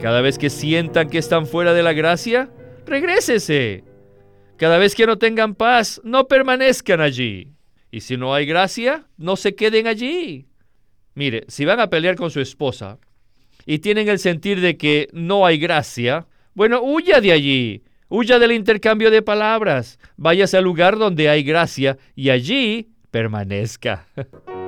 Cada vez que sientan que están fuera de la gracia, regrésese. Cada vez que no tengan paz, no permanezcan allí. Y si no hay gracia, no se queden allí. Mire, si van a pelear con su esposa y tienen el sentir de que no hay gracia, bueno, huya de allí. Huya del intercambio de palabras. Váyase al lugar donde hay gracia y allí permanezca.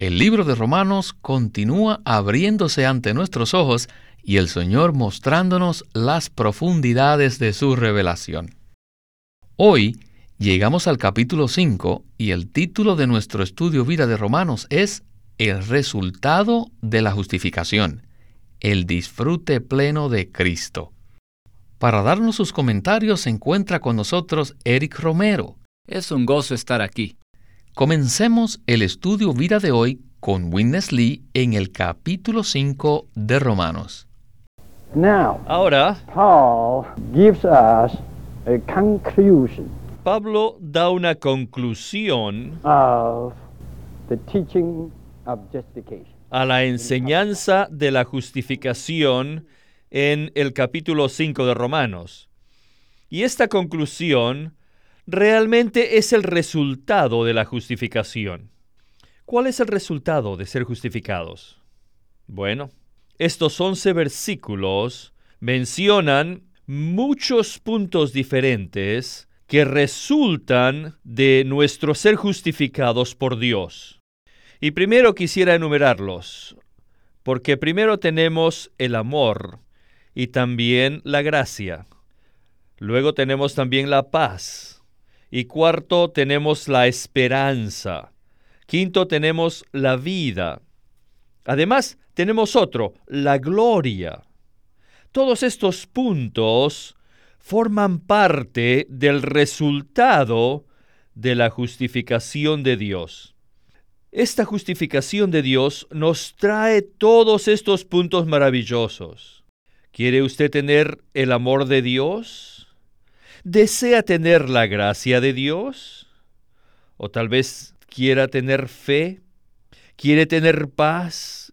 El libro de Romanos continúa abriéndose ante nuestros ojos y el Señor mostrándonos las profundidades de su revelación. Hoy llegamos al capítulo 5 y el título de nuestro estudio vida de Romanos es El resultado de la justificación, el disfrute pleno de Cristo. Para darnos sus comentarios se encuentra con nosotros Eric Romero. Es un gozo estar aquí. Comencemos el estudio vida de hoy con Witness Lee en el capítulo 5 de Romanos. Ahora, Pablo da una conclusión a la enseñanza de la justificación en el capítulo 5 de Romanos. Y esta conclusión realmente es el resultado de la justificación. ¿Cuál es el resultado de ser justificados? Bueno, estos once versículos mencionan muchos puntos diferentes que resultan de nuestro ser justificados por Dios. Y primero quisiera enumerarlos, porque primero tenemos el amor y también la gracia. Luego tenemos también la paz y cuarto, tenemos la esperanza. Quinto, tenemos la vida. Además, tenemos otro, la gloria. Todos estos puntos forman parte del resultado de la justificación de Dios. Esta justificación de Dios nos trae todos estos puntos maravillosos. ¿Quiere usted tener el amor de Dios? ¿Desea tener la gracia de Dios? ¿O tal vez quiera tener fe? ¿Quiere tener paz?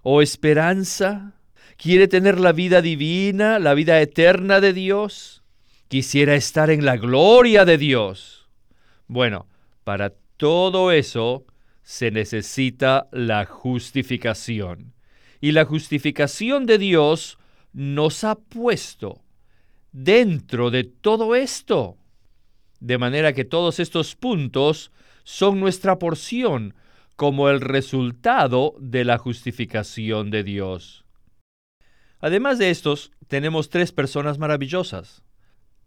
¿O esperanza? ¿Quiere tener la vida divina, la vida eterna de Dios? ¿Quisiera estar en la gloria de Dios? Bueno, para todo eso se necesita la justificación. Y la justificación de Dios nos ha puesto dentro de todo esto. De manera que todos estos puntos son nuestra porción como el resultado de la justificación de Dios. Además de estos, tenemos tres personas maravillosas.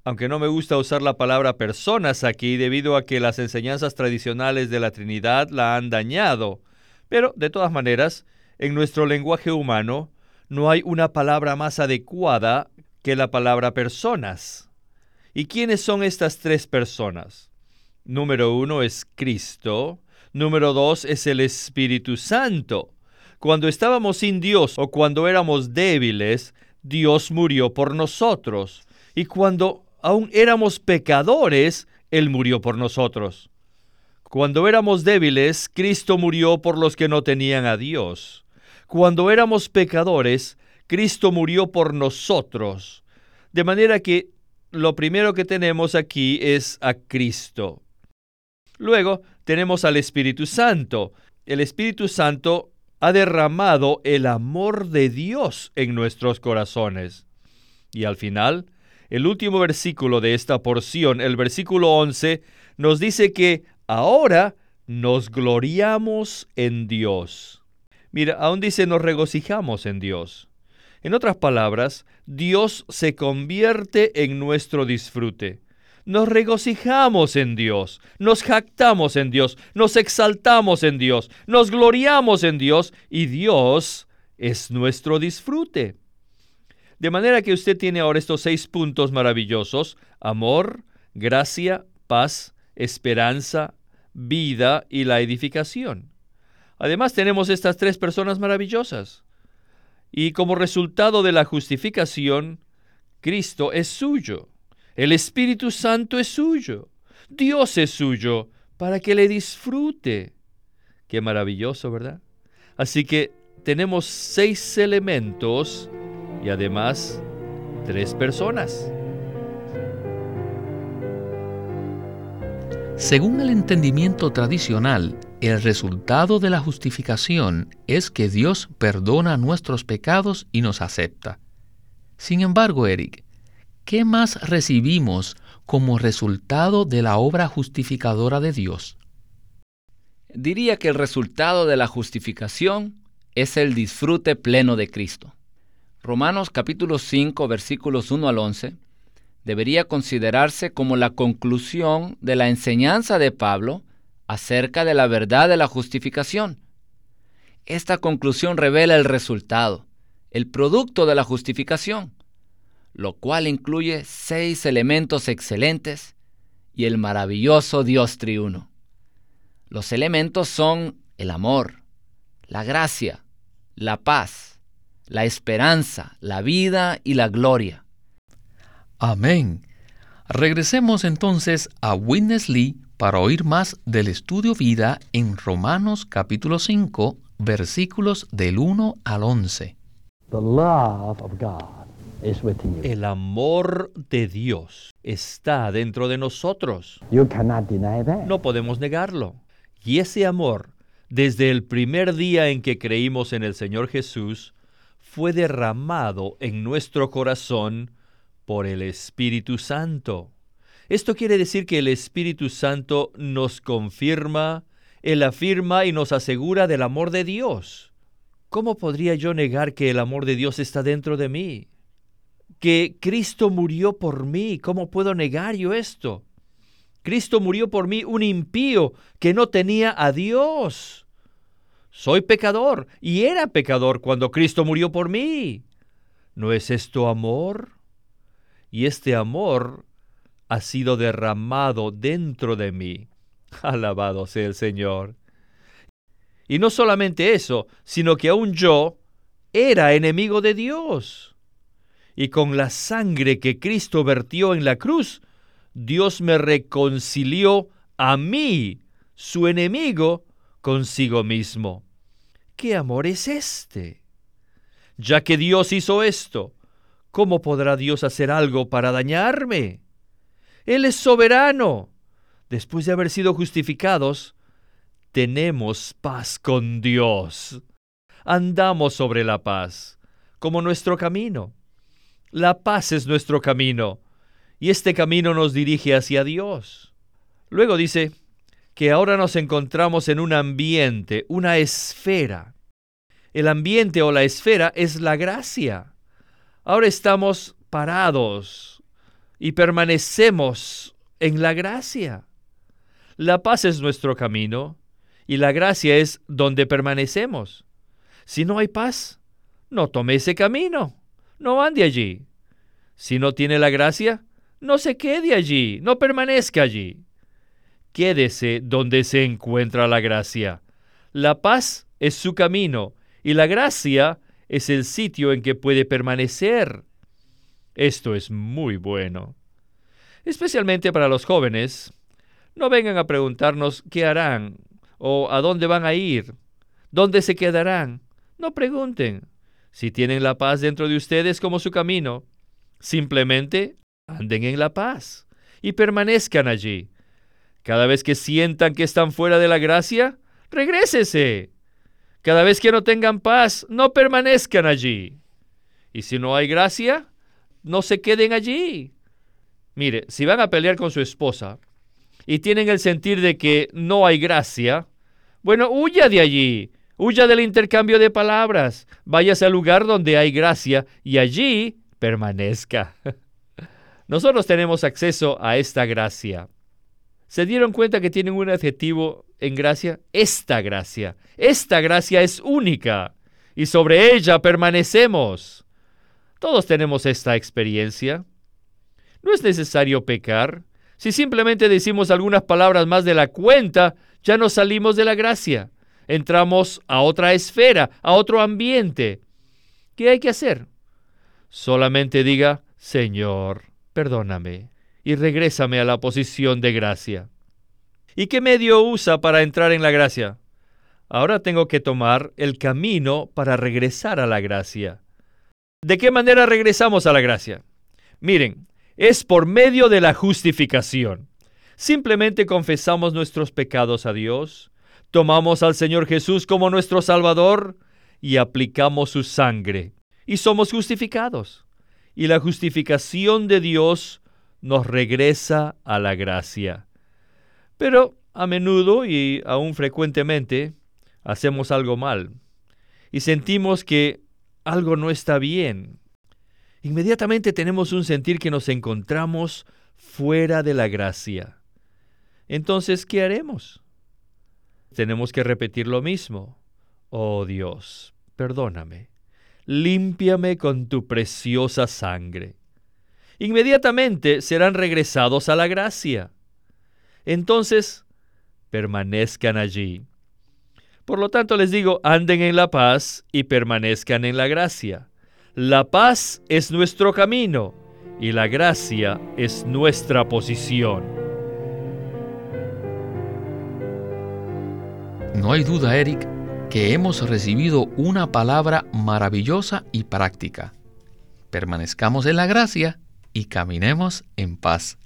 Aunque no me gusta usar la palabra personas aquí debido a que las enseñanzas tradicionales de la Trinidad la han dañado, pero de todas maneras, en nuestro lenguaje humano no hay una palabra más adecuada que la palabra personas. ¿Y quiénes son estas tres personas? Número uno es Cristo, número dos es el Espíritu Santo. Cuando estábamos sin Dios o cuando éramos débiles, Dios murió por nosotros. Y cuando aún éramos pecadores, Él murió por nosotros. Cuando éramos débiles, Cristo murió por los que no tenían a Dios. Cuando éramos pecadores, Cristo murió por nosotros. De manera que lo primero que tenemos aquí es a Cristo. Luego tenemos al Espíritu Santo. El Espíritu Santo ha derramado el amor de Dios en nuestros corazones. Y al final, el último versículo de esta porción, el versículo 11, nos dice que ahora nos gloriamos en Dios. Mira, aún dice nos regocijamos en Dios. En otras palabras, Dios se convierte en nuestro disfrute. nos regocijamos en Dios, nos jactamos en Dios, nos exaltamos en Dios, nos gloriamos en Dios y Dios es nuestro disfrute. De manera que usted tiene ahora estos seis puntos maravillosos, amor, gracia, paz, esperanza, vida y la edificación. Además tenemos estas tres personas maravillosas. Y como resultado de la justificación, Cristo es suyo. El Espíritu Santo es suyo. Dios es suyo para que le disfrute. Qué maravilloso, ¿verdad? Así que tenemos seis elementos y además tres personas. Según el entendimiento tradicional, el resultado de la justificación es que Dios perdona nuestros pecados y nos acepta. Sin embargo, Eric, ¿qué más recibimos como resultado de la obra justificadora de Dios? Diría que el resultado de la justificación es el disfrute pleno de Cristo. Romanos capítulo 5 versículos 1 al 11 debería considerarse como la conclusión de la enseñanza de Pablo acerca de la verdad de la justificación. Esta conclusión revela el resultado, el producto de la justificación, lo cual incluye seis elementos excelentes y el maravilloso Dios triuno. Los elementos son el amor, la gracia, la paz, la esperanza, la vida y la gloria. Amén. Regresemos entonces a Witness Lee para oír más del estudio vida en Romanos capítulo 5, versículos del 1 al 11. El amor de Dios está dentro de nosotros. No podemos negarlo. Y ese amor, desde el primer día en que creímos en el Señor Jesús, fue derramado en nuestro corazón por el Espíritu Santo. Esto quiere decir que el Espíritu Santo nos confirma, Él afirma y nos asegura del amor de Dios. ¿Cómo podría yo negar que el amor de Dios está dentro de mí? Que Cristo murió por mí. ¿Cómo puedo negar yo esto? Cristo murió por mí, un impío que no tenía a Dios. Soy pecador y era pecador cuando Cristo murió por mí. ¿No es esto amor? Y este amor ha sido derramado dentro de mí. Alabado sea el Señor. Y no solamente eso, sino que aún yo era enemigo de Dios. Y con la sangre que Cristo vertió en la cruz, Dios me reconcilió a mí, su enemigo, consigo mismo. ¿Qué amor es este? Ya que Dios hizo esto, ¿cómo podrá Dios hacer algo para dañarme? Él es soberano. Después de haber sido justificados, tenemos paz con Dios. Andamos sobre la paz, como nuestro camino. La paz es nuestro camino, y este camino nos dirige hacia Dios. Luego dice que ahora nos encontramos en un ambiente, una esfera. El ambiente o la esfera es la gracia. Ahora estamos parados y permanecemos en la gracia. La paz es nuestro camino y la gracia es donde permanecemos. Si no hay paz, no tome ese camino, no ande allí. Si no tiene la gracia, no se quede allí, no permanezca allí. Quédese donde se encuentra la gracia. La paz es su camino y la gracia es el sitio en que puede permanecer. Esto es muy bueno. Especialmente para los jóvenes, no vengan a preguntarnos qué harán o a dónde van a ir, dónde se quedarán. No pregunten. Si tienen la paz dentro de ustedes como su camino, simplemente anden en la paz y permanezcan allí. Cada vez que sientan que están fuera de la gracia, regrésese. Cada vez que no tengan paz, no permanezcan allí. Y si no hay gracia, no se queden allí. Mire, si van a pelear con su esposa y tienen el sentir de que no hay gracia, bueno, huya de allí, huya del intercambio de palabras, váyase al lugar donde hay gracia y allí permanezca. Nosotros tenemos acceso a esta gracia. ¿Se dieron cuenta que tienen un adjetivo en gracia? Esta gracia. Esta gracia es única y sobre ella permanecemos. Todos tenemos esta experiencia. No es necesario pecar. Si simplemente decimos algunas palabras más de la cuenta, ya nos salimos de la gracia. Entramos a otra esfera, a otro ambiente. ¿Qué hay que hacer? Solamente diga, Señor, perdóname y regrésame a la posición de gracia. ¿Y qué medio usa para entrar en la gracia? Ahora tengo que tomar el camino para regresar a la gracia. ¿De qué manera regresamos a la gracia? Miren, es por medio de la justificación. Simplemente confesamos nuestros pecados a Dios, tomamos al Señor Jesús como nuestro Salvador y aplicamos su sangre. Y somos justificados. Y la justificación de Dios nos regresa a la gracia. Pero a menudo y aún frecuentemente hacemos algo mal y sentimos que algo no está bien. Inmediatamente tenemos un sentir que nos encontramos fuera de la gracia. Entonces, ¿qué haremos? Tenemos que repetir lo mismo. Oh Dios, perdóname, límpiame con tu preciosa sangre inmediatamente serán regresados a la gracia. Entonces, permanezcan allí. Por lo tanto, les digo, anden en la paz y permanezcan en la gracia. La paz es nuestro camino y la gracia es nuestra posición. No hay duda, Eric, que hemos recibido una palabra maravillosa y práctica. Permanezcamos en la gracia y caminemos en paz.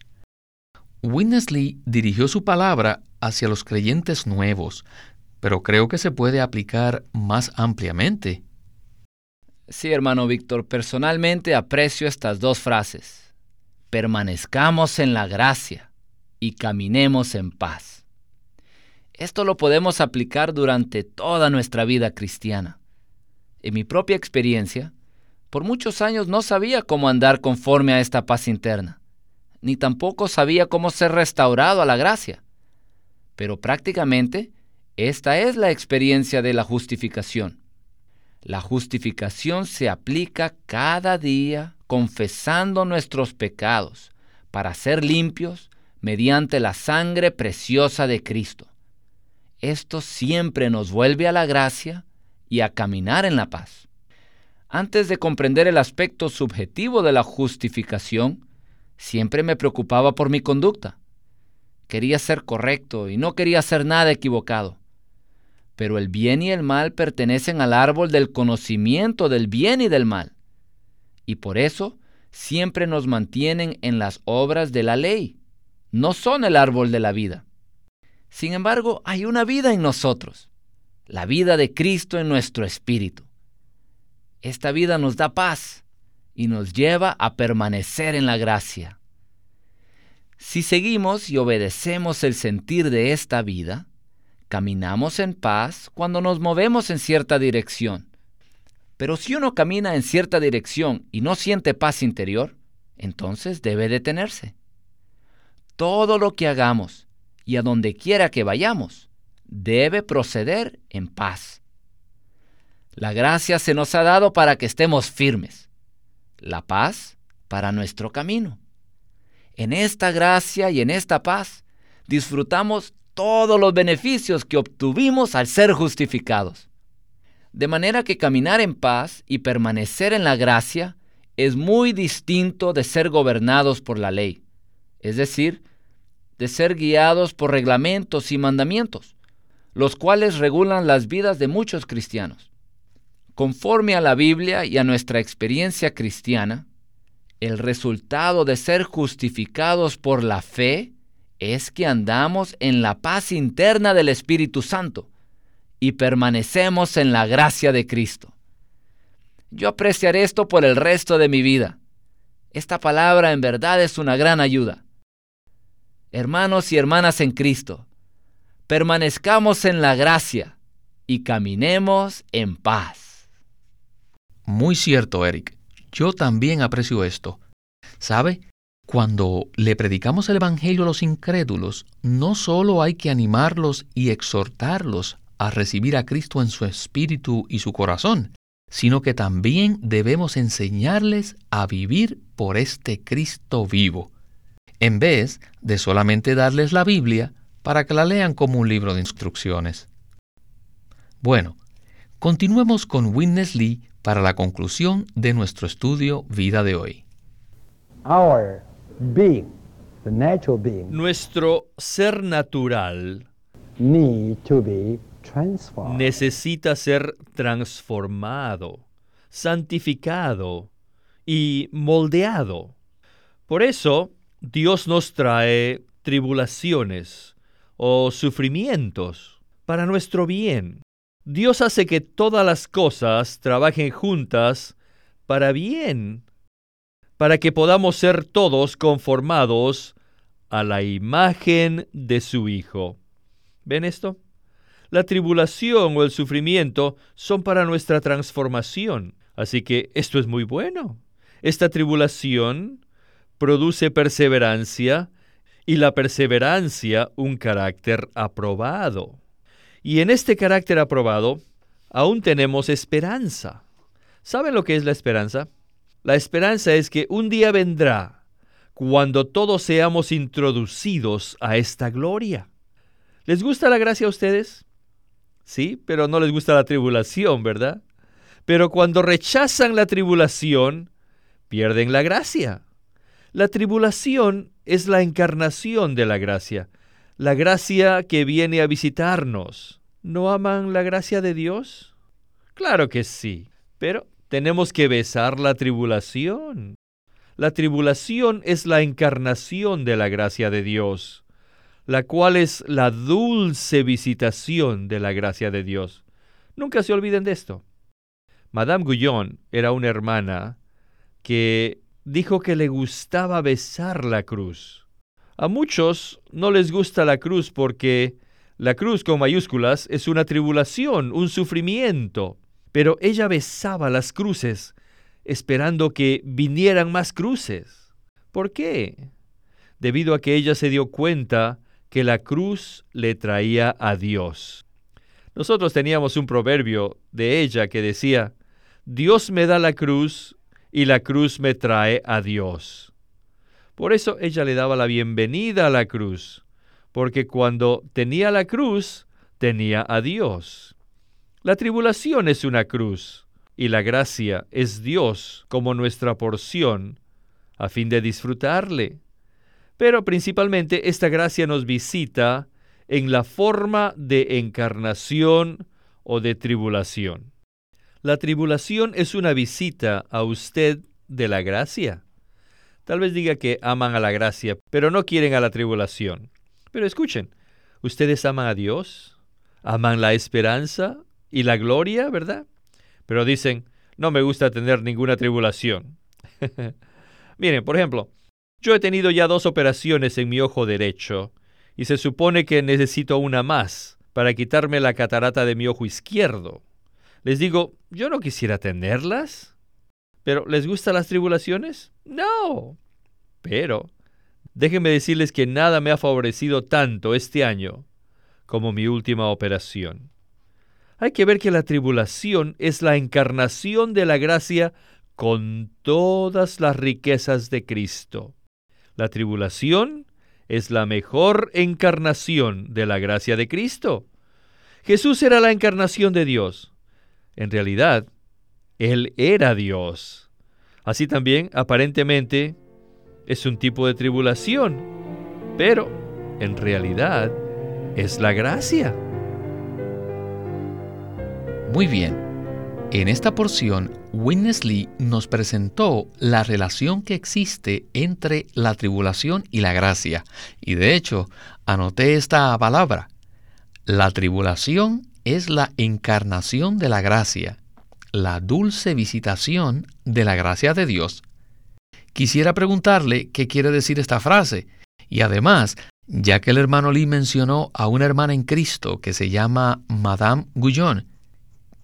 Winnesley dirigió su palabra hacia los creyentes nuevos, pero creo que se puede aplicar más ampliamente. Sí, hermano Víctor, personalmente aprecio estas dos frases. Permanezcamos en la gracia y caminemos en paz. Esto lo podemos aplicar durante toda nuestra vida cristiana. En mi propia experiencia, por muchos años no sabía cómo andar conforme a esta paz interna, ni tampoco sabía cómo ser restaurado a la gracia. Pero prácticamente esta es la experiencia de la justificación. La justificación se aplica cada día confesando nuestros pecados para ser limpios mediante la sangre preciosa de Cristo. Esto siempre nos vuelve a la gracia y a caminar en la paz. Antes de comprender el aspecto subjetivo de la justificación, siempre me preocupaba por mi conducta. Quería ser correcto y no quería hacer nada equivocado. Pero el bien y el mal pertenecen al árbol del conocimiento del bien y del mal. Y por eso siempre nos mantienen en las obras de la ley. No son el árbol de la vida. Sin embargo, hay una vida en nosotros, la vida de Cristo en nuestro espíritu. Esta vida nos da paz y nos lleva a permanecer en la gracia. Si seguimos y obedecemos el sentir de esta vida, caminamos en paz cuando nos movemos en cierta dirección. Pero si uno camina en cierta dirección y no siente paz interior, entonces debe detenerse. Todo lo que hagamos y a donde quiera que vayamos, debe proceder en paz. La gracia se nos ha dado para que estemos firmes. La paz para nuestro camino. En esta gracia y en esta paz disfrutamos todos los beneficios que obtuvimos al ser justificados. De manera que caminar en paz y permanecer en la gracia es muy distinto de ser gobernados por la ley, es decir, de ser guiados por reglamentos y mandamientos, los cuales regulan las vidas de muchos cristianos. Conforme a la Biblia y a nuestra experiencia cristiana, el resultado de ser justificados por la fe es que andamos en la paz interna del Espíritu Santo y permanecemos en la gracia de Cristo. Yo apreciaré esto por el resto de mi vida. Esta palabra en verdad es una gran ayuda. Hermanos y hermanas en Cristo, permanezcamos en la gracia y caminemos en paz. Muy cierto, Eric. Yo también aprecio esto. ¿Sabe? Cuando le predicamos el Evangelio a los incrédulos, no solo hay que animarlos y exhortarlos a recibir a Cristo en su espíritu y su corazón, sino que también debemos enseñarles a vivir por este Cristo vivo, en vez de solamente darles la Biblia para que la lean como un libro de instrucciones. Bueno, continuemos con Witness Lee para la conclusión de nuestro estudio Vida de hoy. Nuestro ser natural necesita ser transformado, santificado y moldeado. Por eso Dios nos trae tribulaciones o sufrimientos para nuestro bien. Dios hace que todas las cosas trabajen juntas para bien, para que podamos ser todos conformados a la imagen de su Hijo. ¿Ven esto? La tribulación o el sufrimiento son para nuestra transformación. Así que esto es muy bueno. Esta tribulación produce perseverancia y la perseverancia un carácter aprobado. Y en este carácter aprobado aún tenemos esperanza. ¿Saben lo que es la esperanza? La esperanza es que un día vendrá cuando todos seamos introducidos a esta gloria. ¿Les gusta la gracia a ustedes? Sí, pero no les gusta la tribulación, ¿verdad? Pero cuando rechazan la tribulación, pierden la gracia. La tribulación es la encarnación de la gracia, la gracia que viene a visitarnos. ¿No aman la gracia de Dios? Claro que sí, pero tenemos que besar la tribulación. La tribulación es la encarnación de la gracia de Dios la cual es la dulce visitación de la gracia de Dios. Nunca se olviden de esto. Madame Guyon era una hermana que dijo que le gustaba besar la cruz. A muchos no les gusta la cruz porque la cruz con mayúsculas es una tribulación, un sufrimiento. Pero ella besaba las cruces esperando que vinieran más cruces. ¿Por qué? Debido a que ella se dio cuenta que la cruz le traía a Dios. Nosotros teníamos un proverbio de ella que decía, Dios me da la cruz y la cruz me trae a Dios. Por eso ella le daba la bienvenida a la cruz, porque cuando tenía la cruz, tenía a Dios. La tribulación es una cruz, y la gracia es Dios como nuestra porción, a fin de disfrutarle. Pero principalmente esta gracia nos visita en la forma de encarnación o de tribulación. La tribulación es una visita a usted de la gracia. Tal vez diga que aman a la gracia, pero no quieren a la tribulación. Pero escuchen, ustedes aman a Dios, aman la esperanza y la gloria, ¿verdad? Pero dicen, no me gusta tener ninguna tribulación. Miren, por ejemplo, yo he tenido ya dos operaciones en mi ojo derecho y se supone que necesito una más para quitarme la catarata de mi ojo izquierdo. Les digo, yo no quisiera tenerlas. ¿Pero les gustan las tribulaciones? No. Pero déjenme decirles que nada me ha favorecido tanto este año como mi última operación. Hay que ver que la tribulación es la encarnación de la gracia con todas las riquezas de Cristo. La tribulación es la mejor encarnación de la gracia de Cristo. Jesús era la encarnación de Dios. En realidad, Él era Dios. Así también, aparentemente, es un tipo de tribulación, pero en realidad es la gracia. Muy bien. En esta porción Witness Lee nos presentó la relación que existe entre la tribulación y la gracia. Y de hecho, anoté esta palabra. La tribulación es la encarnación de la gracia, la dulce visitación de la gracia de Dios. Quisiera preguntarle qué quiere decir esta frase. Y además, ya que el hermano Lee mencionó a una hermana en Cristo que se llama Madame Guyon,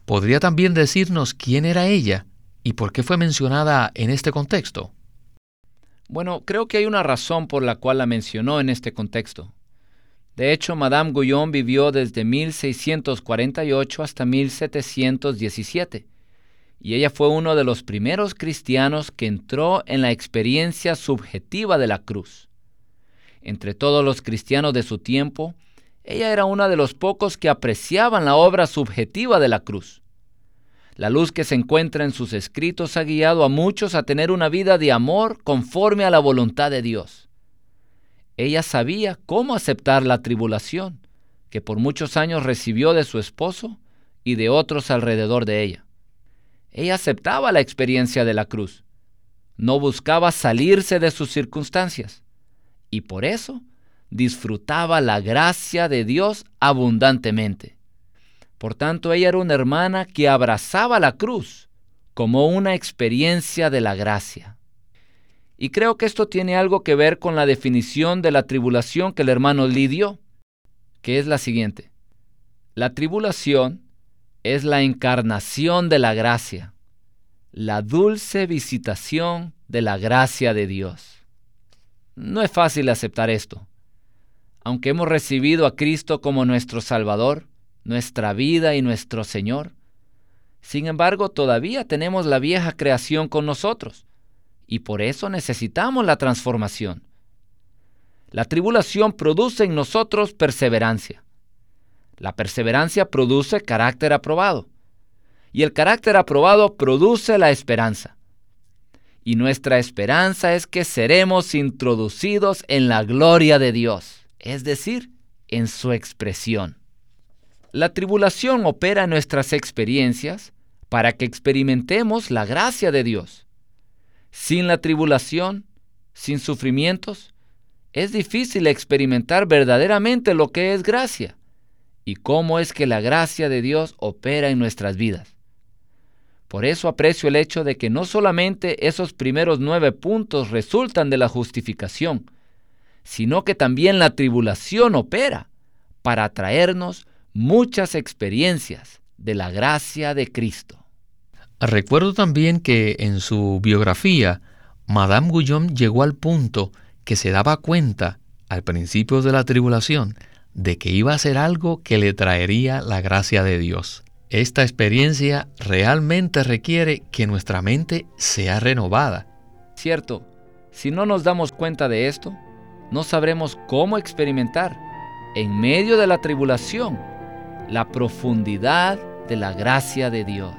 ¿Podría también decirnos quién era ella y por qué fue mencionada en este contexto? Bueno, creo que hay una razón por la cual la mencionó en este contexto. De hecho, Madame Guyon vivió desde 1648 hasta 1717, y ella fue uno de los primeros cristianos que entró en la experiencia subjetiva de la cruz. Entre todos los cristianos de su tiempo, ella era una de los pocos que apreciaban la obra subjetiva de la cruz. La luz que se encuentra en sus escritos ha guiado a muchos a tener una vida de amor conforme a la voluntad de Dios. Ella sabía cómo aceptar la tribulación que por muchos años recibió de su esposo y de otros alrededor de ella. Ella aceptaba la experiencia de la cruz. No buscaba salirse de sus circunstancias. Y por eso disfrutaba la gracia de Dios abundantemente. Por tanto, ella era una hermana que abrazaba la cruz como una experiencia de la gracia. Y creo que esto tiene algo que ver con la definición de la tribulación que el hermano Lee dio, que es la siguiente. La tribulación es la encarnación de la gracia, la dulce visitación de la gracia de Dios. No es fácil aceptar esto. Aunque hemos recibido a Cristo como nuestro Salvador, nuestra vida y nuestro Señor, sin embargo todavía tenemos la vieja creación con nosotros y por eso necesitamos la transformación. La tribulación produce en nosotros perseverancia. La perseverancia produce carácter aprobado. Y el carácter aprobado produce la esperanza. Y nuestra esperanza es que seremos introducidos en la gloria de Dios, es decir, en su expresión. La tribulación opera nuestras experiencias para que experimentemos la gracia de Dios. Sin la tribulación, sin sufrimientos, es difícil experimentar verdaderamente lo que es gracia y cómo es que la gracia de Dios opera en nuestras vidas. Por eso aprecio el hecho de que no solamente esos primeros nueve puntos resultan de la justificación, sino que también la tribulación opera para traernos muchas experiencias de la gracia de Cristo. Recuerdo también que en su biografía, Madame Guyon llegó al punto que se daba cuenta, al principio de la tribulación, de que iba a ser algo que le traería la gracia de Dios. Esta experiencia realmente requiere que nuestra mente sea renovada. Cierto, si no nos damos cuenta de esto, no sabremos cómo experimentar, en medio de la tribulación, la profundidad de la gracia de Dios.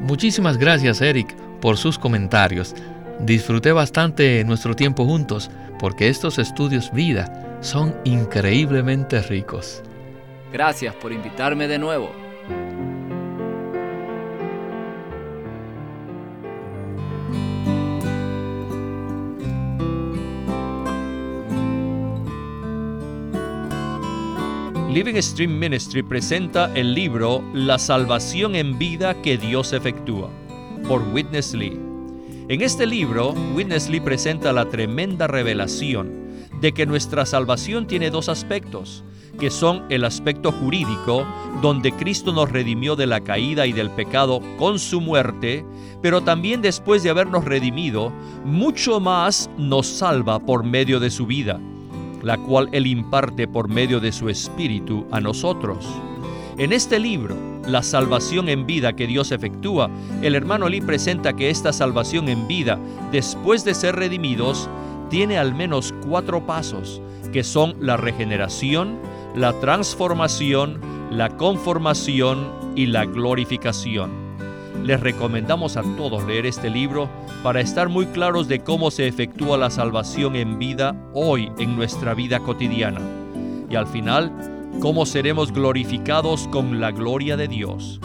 Muchísimas gracias, Eric, por sus comentarios. Disfruté bastante nuestro tiempo juntos porque estos estudios vida son increíblemente ricos. Gracias por invitarme de nuevo. Living Stream Ministry presenta el libro La salvación en vida que Dios efectúa, por Witness Lee. En este libro, Witness Lee presenta la tremenda revelación de que nuestra salvación tiene dos aspectos, que son el aspecto jurídico, donde Cristo nos redimió de la caída y del pecado con su muerte, pero también después de habernos redimido, mucho más nos salva por medio de su vida la cual Él imparte por medio de su Espíritu a nosotros. En este libro, La salvación en vida que Dios efectúa, el hermano Lee presenta que esta salvación en vida, después de ser redimidos, tiene al menos cuatro pasos, que son la regeneración, la transformación, la conformación y la glorificación. Les recomendamos a todos leer este libro para estar muy claros de cómo se efectúa la salvación en vida hoy en nuestra vida cotidiana. Y al final, cómo seremos glorificados con la gloria de Dios.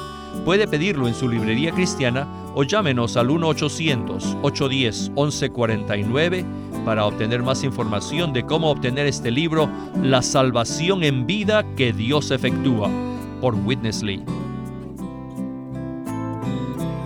Puede pedirlo en su librería cristiana o llámenos al 1-800-810-1149 para obtener más información de cómo obtener este libro, La salvación en vida que Dios efectúa, por Witness Lee.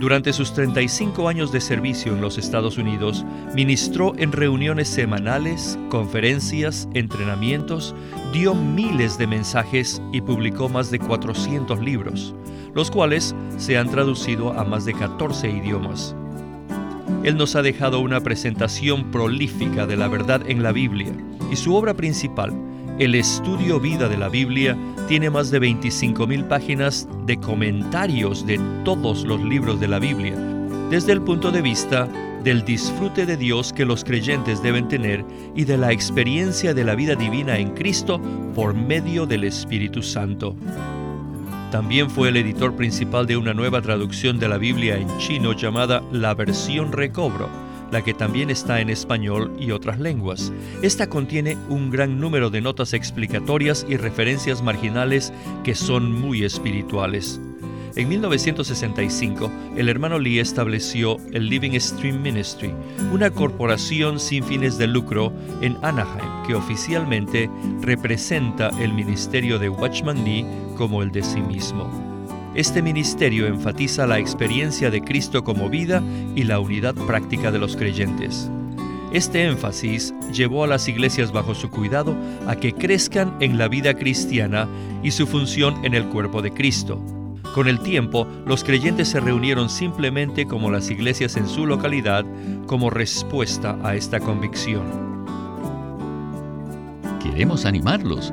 durante sus 35 años de servicio en los Estados Unidos, ministró en reuniones semanales, conferencias, entrenamientos, dio miles de mensajes y publicó más de 400 libros, los cuales se han traducido a más de 14 idiomas. Él nos ha dejado una presentación prolífica de la verdad en la Biblia y su obra principal, el estudio vida de la Biblia tiene más de 25.000 páginas de comentarios de todos los libros de la Biblia, desde el punto de vista del disfrute de Dios que los creyentes deben tener y de la experiencia de la vida divina en Cristo por medio del Espíritu Santo. También fue el editor principal de una nueva traducción de la Biblia en chino llamada La Versión Recobro, la que también está en español y otras lenguas. Esta contiene un gran número de notas explicatorias y referencias marginales que son muy espirituales. En 1965, el hermano Lee estableció el Living Stream Ministry, una corporación sin fines de lucro en Anaheim que oficialmente representa el ministerio de Watchman Nee como el de sí mismo. Este ministerio enfatiza la experiencia de Cristo como vida y la unidad práctica de los creyentes. Este énfasis llevó a las iglesias bajo su cuidado a que crezcan en la vida cristiana y su función en el cuerpo de Cristo. Con el tiempo, los creyentes se reunieron simplemente como las iglesias en su localidad como respuesta a esta convicción. Queremos animarlos